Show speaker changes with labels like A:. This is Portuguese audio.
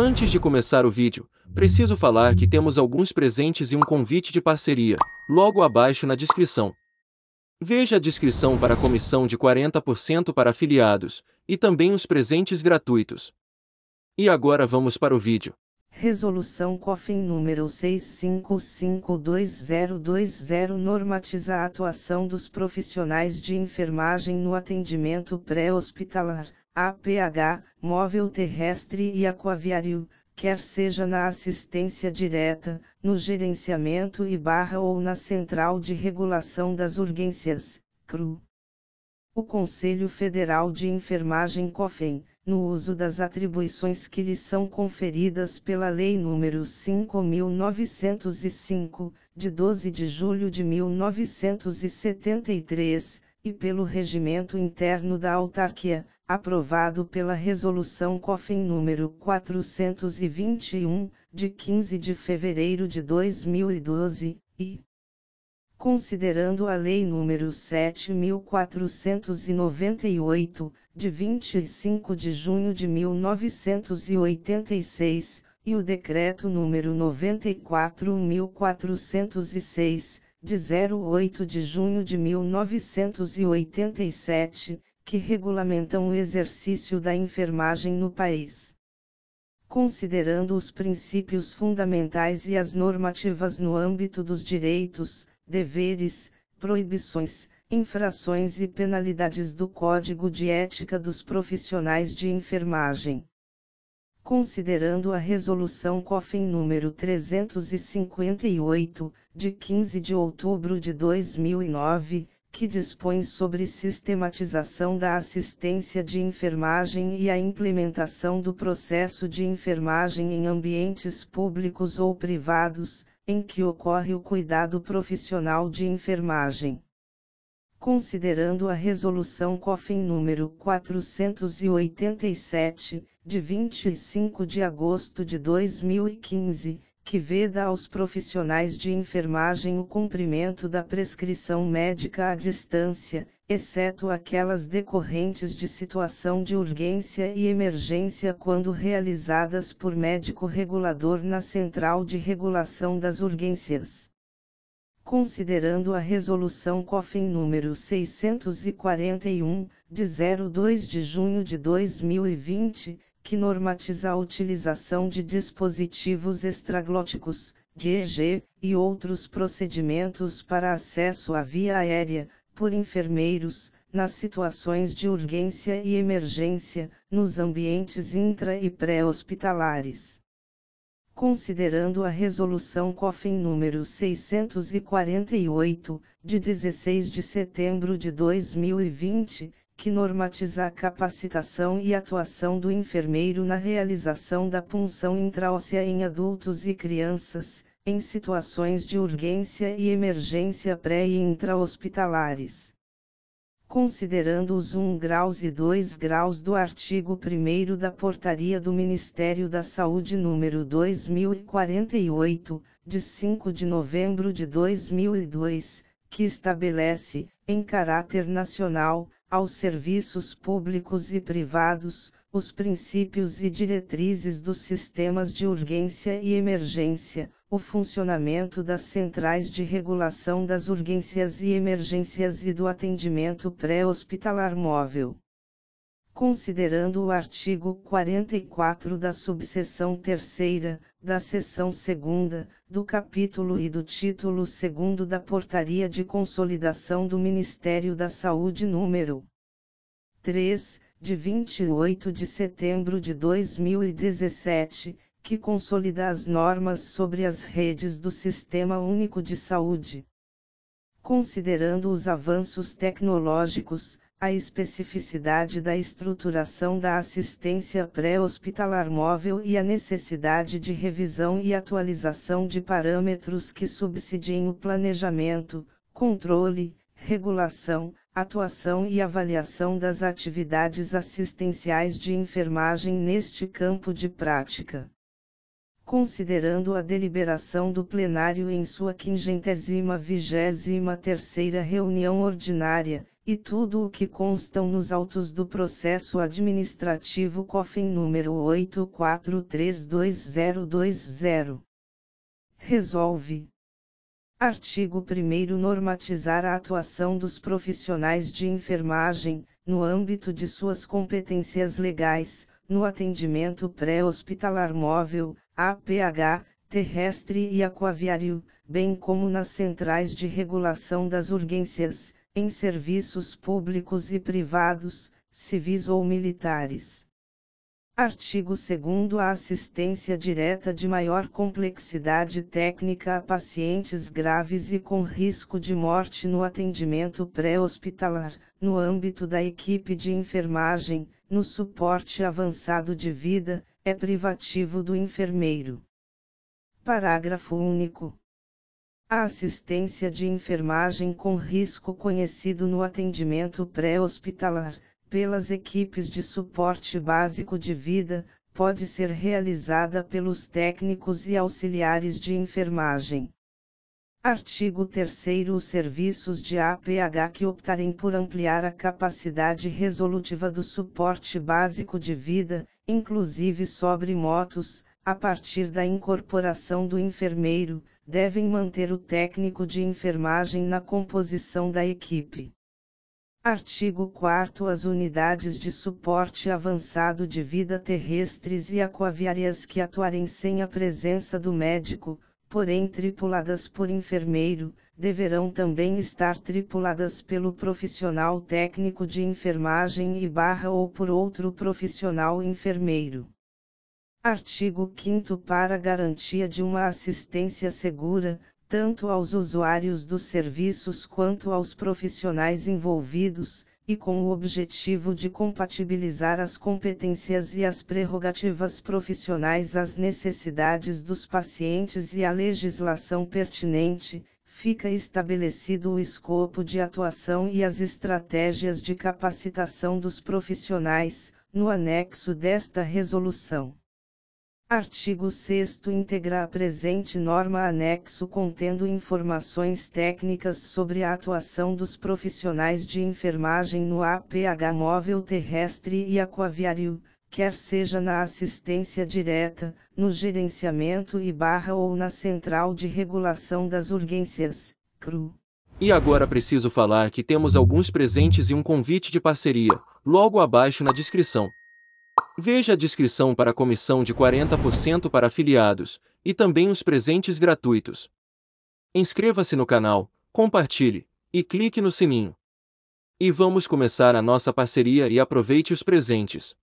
A: Antes de começar o vídeo, preciso falar que temos alguns presentes e um convite de parceria, logo abaixo na descrição. Veja a descrição para a comissão de 40% para afiliados, e também os presentes gratuitos. E agora vamos para o vídeo.
B: Resolução COFIN número 6552020 normatiza a atuação dos profissionais de enfermagem no atendimento pré-hospitalar, APH, móvel terrestre e aquaviário, quer seja na assistência direta, no gerenciamento e barra ou na Central de Regulação das Urgências, CRU. O Conselho Federal de Enfermagem COFEN, no uso das atribuições que lhe são conferidas pela Lei nº 5.905, de 12 de julho de 1973, e pelo Regimento Interno da Autarquia, aprovado pela Resolução COFIN número 421, de 15 de fevereiro de 2012, e considerando a Lei número 7498, de 25 de junho de 1986, e o Decreto número 94406, de 08 de junho de 1987, que regulamentam o exercício da enfermagem no país. Considerando os princípios fundamentais e as normativas no âmbito dos direitos, deveres, proibições, infrações e penalidades do Código de Ética dos Profissionais de Enfermagem. Considerando a Resolução COFIN número 358, de 15 de outubro de 2009, que dispõe sobre sistematização da assistência de enfermagem e a implementação do processo de enfermagem em ambientes públicos ou privados, em que ocorre o cuidado profissional de enfermagem. Considerando a Resolução COFIN número 487, de 25 de agosto de 2015, que veda aos profissionais de enfermagem o cumprimento da prescrição médica à distância, exceto aquelas decorrentes de situação de urgência e emergência quando realizadas por médico regulador na Central de Regulação das Urgências. Considerando a Resolução COFIN número 641, de 02 de junho de 2020, que normatiza a utilização de dispositivos extraglóticos, DEG, e outros procedimentos para acesso à via aérea, por enfermeiros, nas situações de urgência e emergência, nos ambientes intra e pré-hospitalares. Considerando a Resolução COFIN número 648, de 16 de setembro de 2020, que normatiza a capacitação e atuação do enfermeiro na realização da punção intraóssea em adultos e crianças, em situações de urgência e emergência pré e intra-hospitalares. Considerando os 1 graus e 2 graus do artigo 1 da Portaria do Ministério da Saúde número 2048, de 5 de novembro de 2002, que estabelece, em caráter nacional, aos serviços públicos e privados, os princípios e diretrizes dos sistemas de urgência e emergência, o funcionamento das centrais de regulação das urgências e emergências e do atendimento pré-hospitalar móvel. Considerando o artigo 44 da subseção 3 da seção 2 do capítulo e do título 2 da Portaria de Consolidação do Ministério da Saúde número 3, de 28 de setembro de 2017, que consolida as normas sobre as redes do Sistema Único de Saúde. Considerando os avanços tecnológicos, a especificidade da estruturação da assistência pré-hospitalar móvel e a necessidade de revisão e atualização de parâmetros que subsidiem o planejamento, controle, regulação, atuação e avaliação das atividades assistenciais de enfermagem neste campo de prática. Considerando a deliberação do plenário em sua quingentésima vigésima terceira reunião ordinária, e tudo o que constam nos autos do processo administrativo COFIN número 84322020. Resolve. Artigo 1 Normatizar a atuação dos profissionais de enfermagem, no âmbito de suas competências legais, no atendimento pré-hospitalar móvel, APH, terrestre e aquaviário, bem como nas centrais de regulação das urgências, em serviços públicos e privados, civis ou militares. Artigo 2 A assistência direta de maior complexidade técnica a pacientes graves e com risco de morte no atendimento pré-hospitalar, no âmbito da equipe de enfermagem, no suporte avançado de vida, é privativo do enfermeiro. Parágrafo único. A assistência de enfermagem com risco conhecido no atendimento pré-hospitalar, pelas equipes de suporte básico de vida, pode ser realizada pelos técnicos e auxiliares de enfermagem. Artigo 3 Os serviços de APH que optarem por ampliar a capacidade resolutiva do suporte básico de vida, inclusive sobre motos, a partir da incorporação do enfermeiro, devem manter o técnico de enfermagem na composição da equipe. Artigo 4 As unidades de suporte avançado de vida terrestres e aquaviárias que atuarem sem a presença do médico, porém tripuladas por enfermeiro, deverão também estar tripuladas pelo profissional técnico de enfermagem e barra ou por outro profissional enfermeiro. Artigo 5 Para garantia de uma assistência segura, tanto aos usuários dos serviços quanto aos profissionais envolvidos, e com o objetivo de compatibilizar as competências e as prerrogativas profissionais às necessidades dos pacientes e à legislação pertinente, fica estabelecido o escopo de atuação e as estratégias de capacitação dos profissionais, no anexo desta resolução. Artigo 6 integra a presente norma anexo contendo informações técnicas sobre a atuação dos profissionais de enfermagem no APH móvel terrestre e aquaviário, quer seja na assistência direta, no gerenciamento e barra ou na central de regulação das urgências, CRU.
A: E agora preciso falar que temos alguns presentes e um convite de parceria, logo abaixo na descrição. Veja a descrição para a comissão de 40% para afiliados, e também os presentes gratuitos. Inscreva-se no canal, compartilhe, e clique no sininho. E vamos começar a nossa parceria e aproveite os presentes.